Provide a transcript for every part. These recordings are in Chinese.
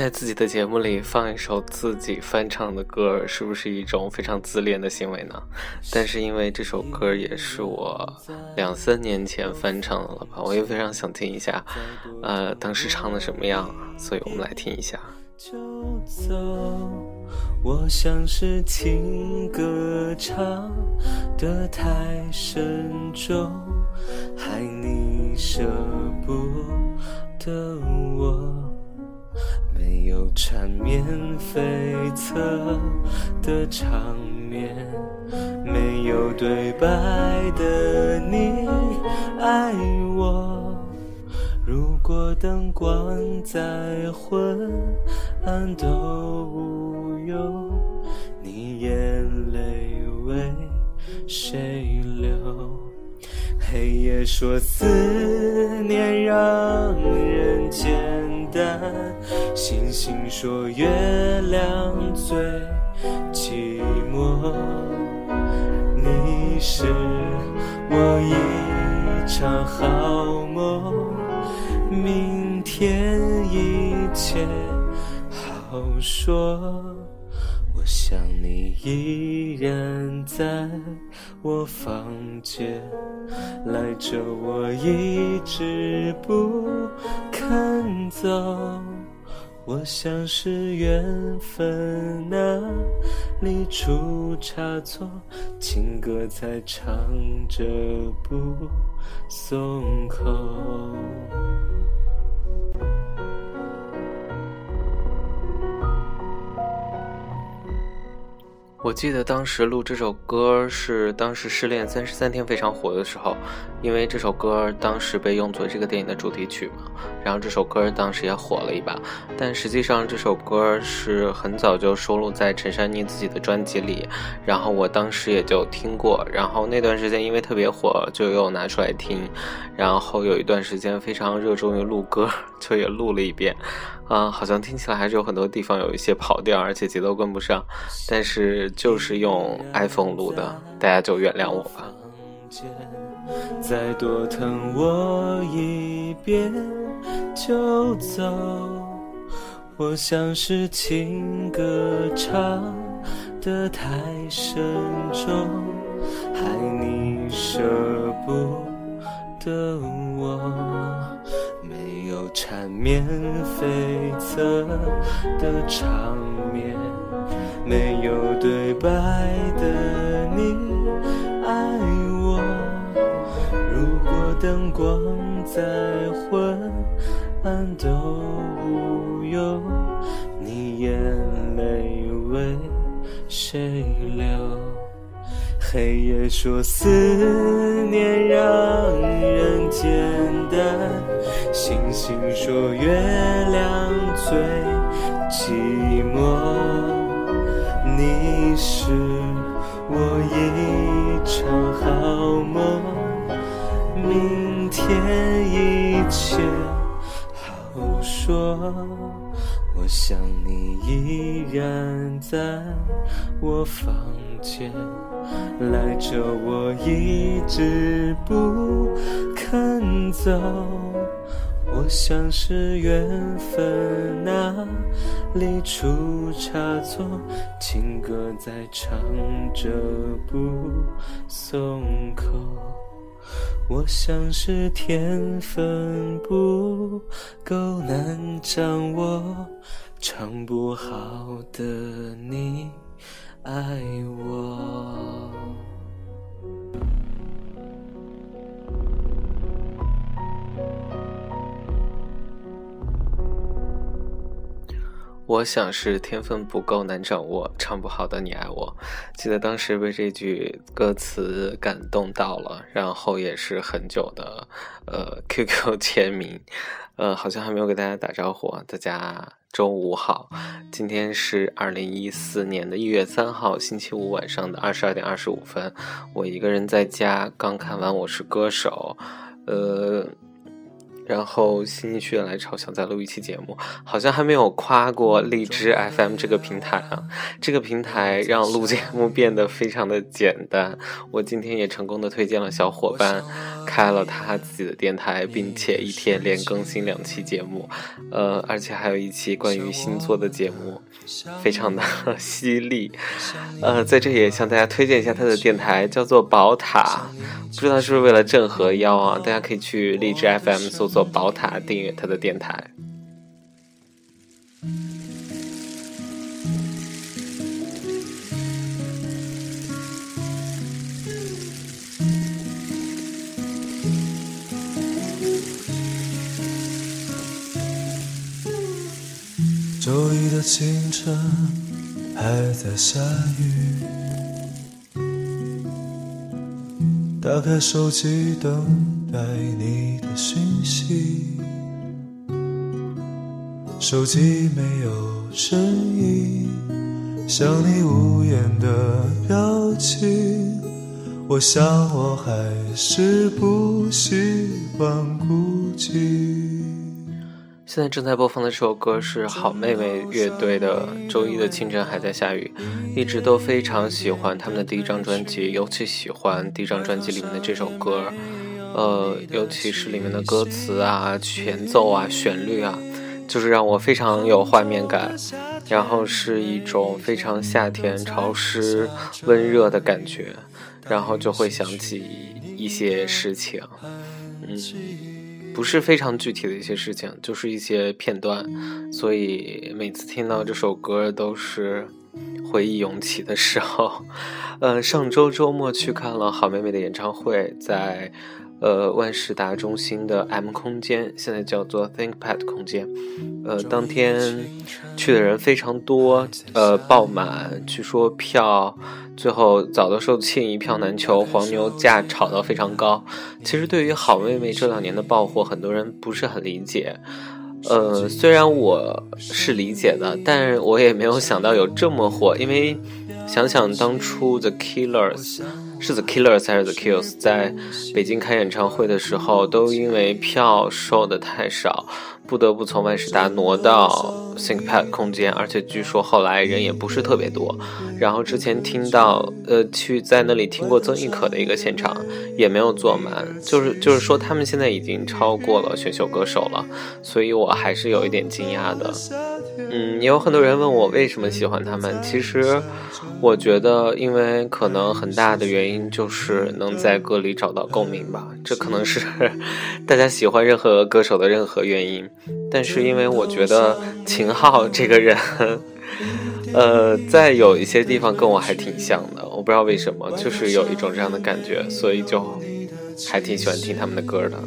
在自己的节目里放一首自己翻唱的歌，是不是一种非常自恋的行为呢？但是因为这首歌也是我两三年前翻唱的了吧，我也非常想听一下，呃，当时唱的什么样，所以我们来听一下。就走，我像是情歌唱得太深重，害你舍不得我。有缠绵悱恻的场面，没有对白的你爱我。如果灯光再昏暗都无用，你眼泪为谁流？黑夜说思念让人简单，星星说月亮最寂寞。你是我一场好梦，明天一切好说。我想你依然在我房间，赖着我一直不肯走。我想是缘分，哪里出差错，情歌在唱着不松口。我记得当时录这首歌是当时《失恋三十三天》非常火的时候，因为这首歌当时被用作这个电影的主题曲嘛，然后这首歌当时也火了一把。但实际上这首歌是很早就收录在陈珊妮自己的专辑里，然后我当时也就听过，然后那段时间因为特别火，就又拿出来听，然后有一段时间非常热衷于录歌，就也录了一遍。啊，好像听起来还是有很多地方有一些跑调，而且节奏跟不上，但是就是用 iPhone 录的，大家就原谅我吧。再多疼我一遍就走，我像是情歌唱得太深重，害你舍不得我。没有缠绵悱恻的场面，没有对白灯光再昏暗都无忧，你眼泪为谁流？黑夜说思念让人简单，星星说月亮最寂寞。你是我一场好梦，明天一切好说。我想你依然在我房间，赖着我一直不肯走。我想是缘分，哪里出差错？情歌在唱着不松口。我像是天分不够难掌握，唱不好的你爱我。我想是天分不够难掌握，唱不好的你爱我。记得当时被这句歌词感动到了，然后也是很久的，呃，QQ 签名，呃，好像还没有给大家打招呼啊。大家周五好，今天是二零一四年的一月三号星期五晚上的二十二点二十五分，我一个人在家，刚看完《我是歌手》，呃。然后心血来潮想再录一期节目，好像还没有夸过荔枝 FM 这个平台啊。这个平台让录节目变得非常的简单。我今天也成功的推荐了小伙伴开了他自己的电台，并且一天连更新两期节目，呃，而且还有一期关于星座的节目，非常的 犀利。呃，在这里也向大家推荐一下他的电台，叫做宝塔。不知道是不是为了正和腰啊？大家可以去荔枝 FM 搜索宝塔，订阅他的电台。周一的清晨还在下雨。打开手机，灯待你的讯息。手机没有声音，像你无言的表情。我想我还是不习惯孤寂。现在正在播放的这首歌是好妹妹乐队的《周一的清晨还在下雨》，一直都非常喜欢他们的第一张专辑，尤其喜欢第一张专辑里面的这首歌，呃，尤其是里面的歌词啊、前奏啊、旋律啊，就是让我非常有画面感，然后是一种非常夏天、潮湿、温热的感觉，然后就会想起一些事情，嗯。不是非常具体的一些事情，就是一些片段，所以每次听到这首歌都是回忆涌起的时候。呃，上周周末去看了好妹妹的演唱会，在呃万事达中心的 M 空间，现在叫做 ThinkPad 空间。呃，当天去的人非常多，呃，爆满，据说票。最后早的售罄，一票难求，黄牛价炒到非常高。其实对于好妹妹这两年的爆火，很多人不是很理解。呃，虽然我是理解的，但我也没有想到有这么火。因为想想当初 The Killers 是 The Killers 还是 The Kills 在北京开演唱会的时候，都因为票售的太少。不得不从万事达挪到 ThinkPad 空间，而且据说后来人也不是特别多。然后之前听到，呃，去在那里听过曾轶可的一个现场，也没有坐满。就是就是说，他们现在已经超过了选秀歌手了，所以我还是有一点惊讶的。嗯，也有很多人问我为什么喜欢他们，其实我觉得，因为可能很大的原因就是能在歌里找到共鸣吧，这可能是 大家喜欢任何歌手的任何原因。但是因为我觉得秦昊这个人，呃，在有一些地方跟我还挺像的，我不知道为什么，就是有一种这样的感觉，所以就还挺喜欢听他们的歌的。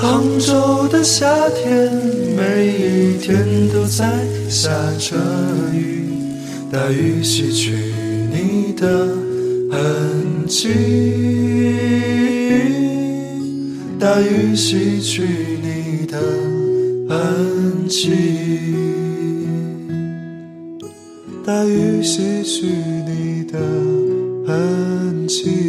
杭州的夏天，每一天都在下着雨，大雨洗去你的痕迹。大雨洗去你的痕迹，大雨洗去你的痕迹。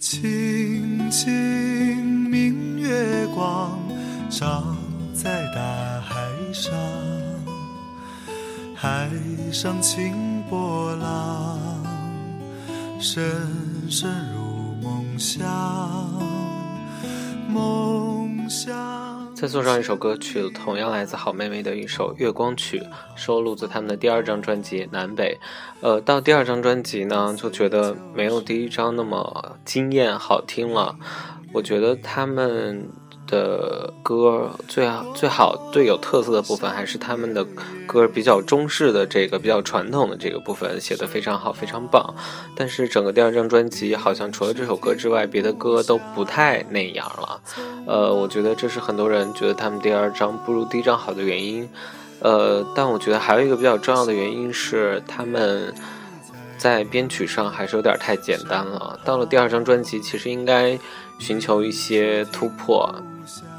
清清明月光照在大海上，海上清波浪，深深入梦乡，梦乡。再送上一首歌曲，同样来自好妹妹的一首《月光曲》，收录自他们的第二张专辑《南北》。呃，到第二张专辑呢，就觉得没有第一张那么惊艳好听了。我觉得他们的歌最好最好最有特色的部分，还是他们的歌比较中式的这个比较传统的这个部分写的非常好，非常棒。但是整个第二张专辑好像除了这首歌之外，别的歌都不太那样了。呃，我觉得这是很多人觉得他们第二张不如第一张好的原因。呃，但我觉得还有一个比较重要的原因是他们。在编曲上还是有点太简单了。到了第二张专辑，其实应该寻求一些突破，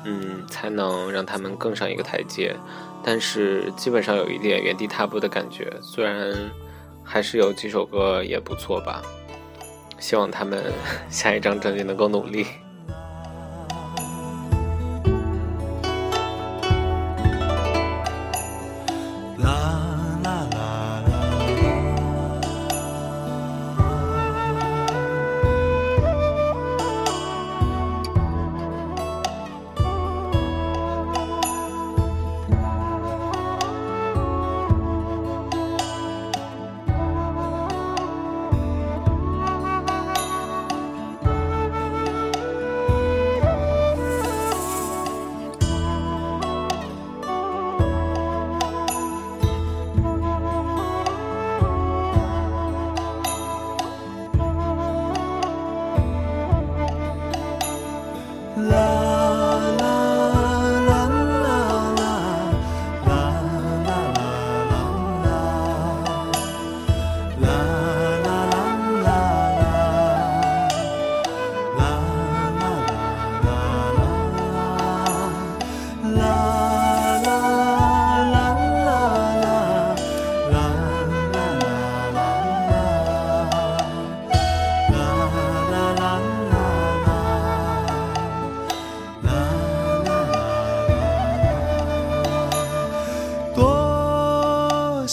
嗯，才能让他们更上一个台阶。但是基本上有一点原地踏步的感觉。虽然还是有几首歌也不错吧，希望他们 下一张专辑能够努力。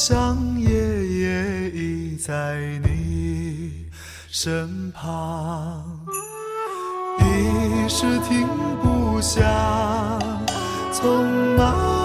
想夜夜倚在你身旁，一时停不下，匆忙。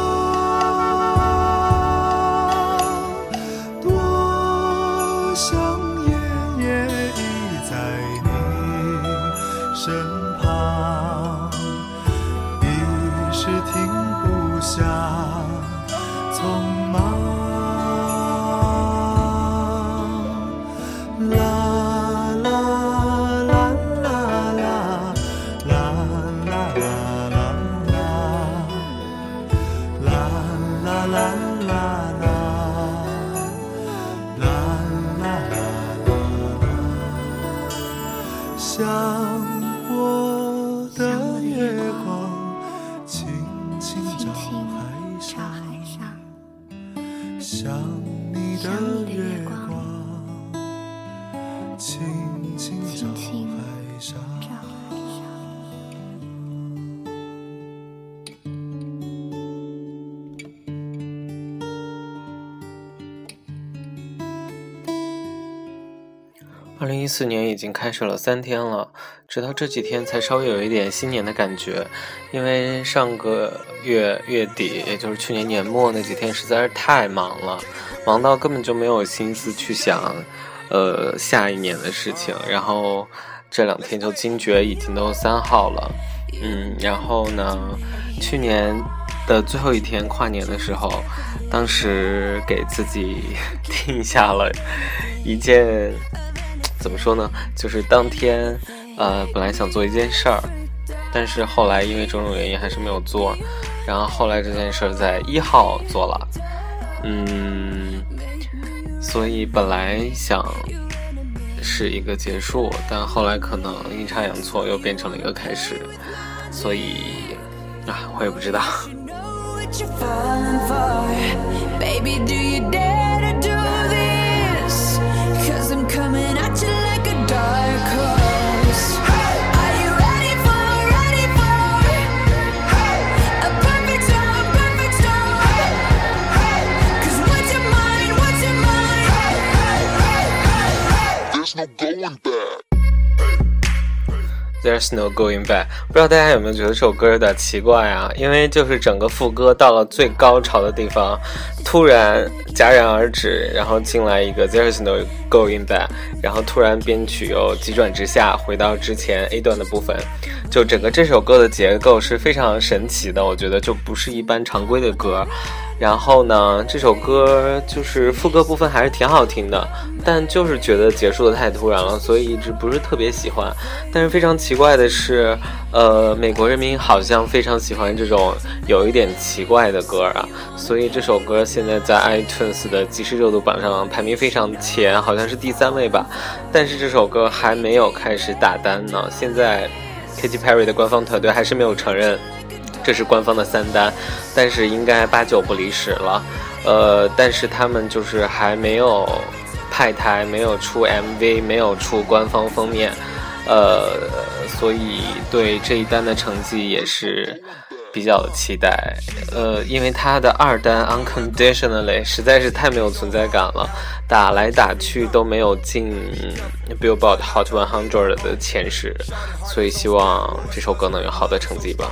四年已经开始了三天了，直到这几天才稍微有一点新年的感觉。因为上个月月底，也就是去年年末那几天实在是太忙了，忙到根本就没有心思去想，呃，下一年的事情。然后这两天就惊觉已经都三号了，嗯，然后呢，去年的最后一天跨年的时候，当时给自己 定下了一件。怎么说呢？就是当天，呃，本来想做一件事儿，但是后来因为种种原因还是没有做。然后后来这件事儿在一号做了，嗯，所以本来想是一个结束，但后来可能阴差阳错又变成了一个开始，所以啊，我也不知道。There's no going back。不知道大家有没有觉得这首歌有点奇怪啊？因为就是整个副歌到了最高潮的地方，突然戛然而止，然后进来一个 There's no going back，然后突然编曲又急转直下，回到之前 A 段的部分，就整个这首歌的结构是非常神奇的，我觉得就不是一般常规的歌。然后呢，这首歌就是副歌部分还是挺好听的，但就是觉得结束的太突然了，所以一直不是特别喜欢。但是非常奇怪的是，呃，美国人民好像非常喜欢这种有一点奇怪的歌啊，所以这首歌现在在 iTunes 的即时热度榜上排名非常前，好像是第三位吧。但是这首歌还没有开始打单呢，现在 Katy Perry 的官方团队还是没有承认。这是官方的三单，但是应该八九不离十了，呃，但是他们就是还没有派台，没有出 MV，没有出官方封面，呃，所以对这一单的成绩也是比较期待，呃，因为他的二单 Unconditionally 实在是太没有存在感了，打来打去都没有进 Billboard Hot 100的前十，所以希望这首歌能有好的成绩吧。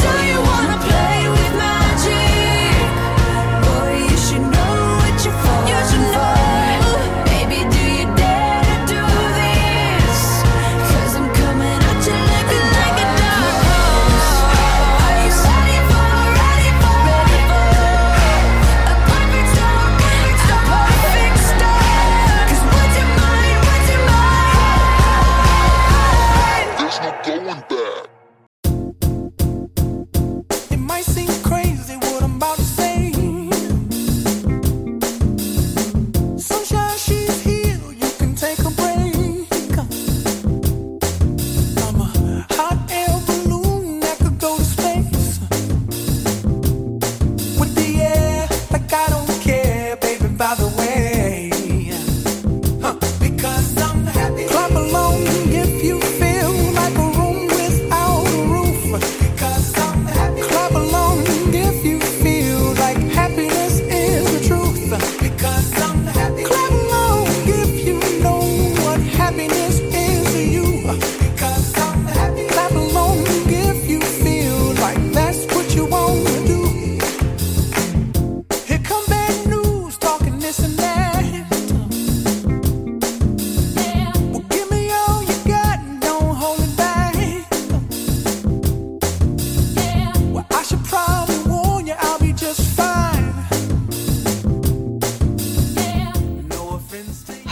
So you wanna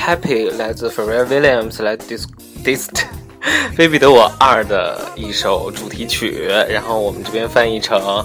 Happy 来自 Pharrell Williams 来 Dis Dist《非彼得我二》的一首主题曲，然后我们这边翻译成。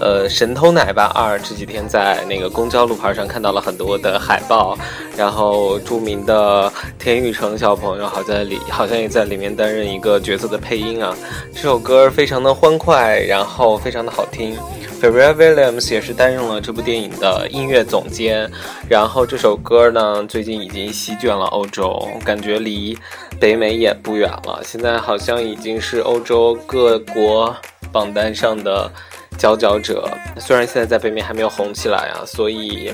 呃，神偷奶爸二这几天在那个公交路牌上看到了很多的海报，然后著名的田雨成小朋友好在里，好像也在里面担任一个角色的配音啊。这首歌非常的欢快，然后非常的好听。F e r r e l Williams 也是担任了这部电影的音乐总监，然后这首歌呢，最近已经席卷了欧洲，感觉离北美也不远了。现在好像已经是欧洲各国榜单上的。佼佼者，虽然现在在北美还没有红起来啊，所以，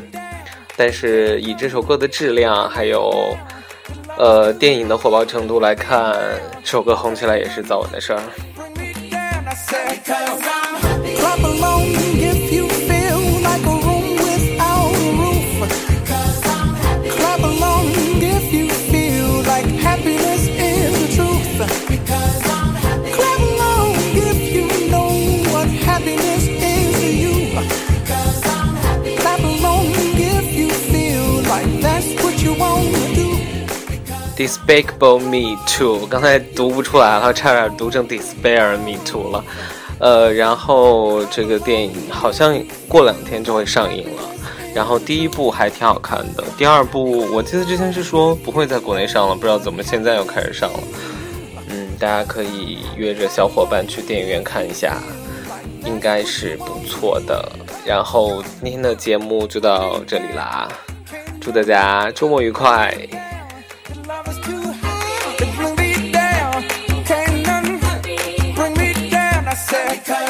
但是以这首歌的质量还有，呃，电影的火爆程度来看，这首歌红起来也是早晚的事儿。Despicable Me Too，刚才读不出来了，差点读成 Despair Me Too 了。呃，然后这个电影好像过两天就会上映了。然后第一部还挺好看的，第二部我记得之前是说不会在国内上了，不知道怎么现在又开始上了。嗯，大家可以约着小伙伴去电影院看一下。应该是不错的。然后今天的节目就到这里啦，祝大家周末愉快。我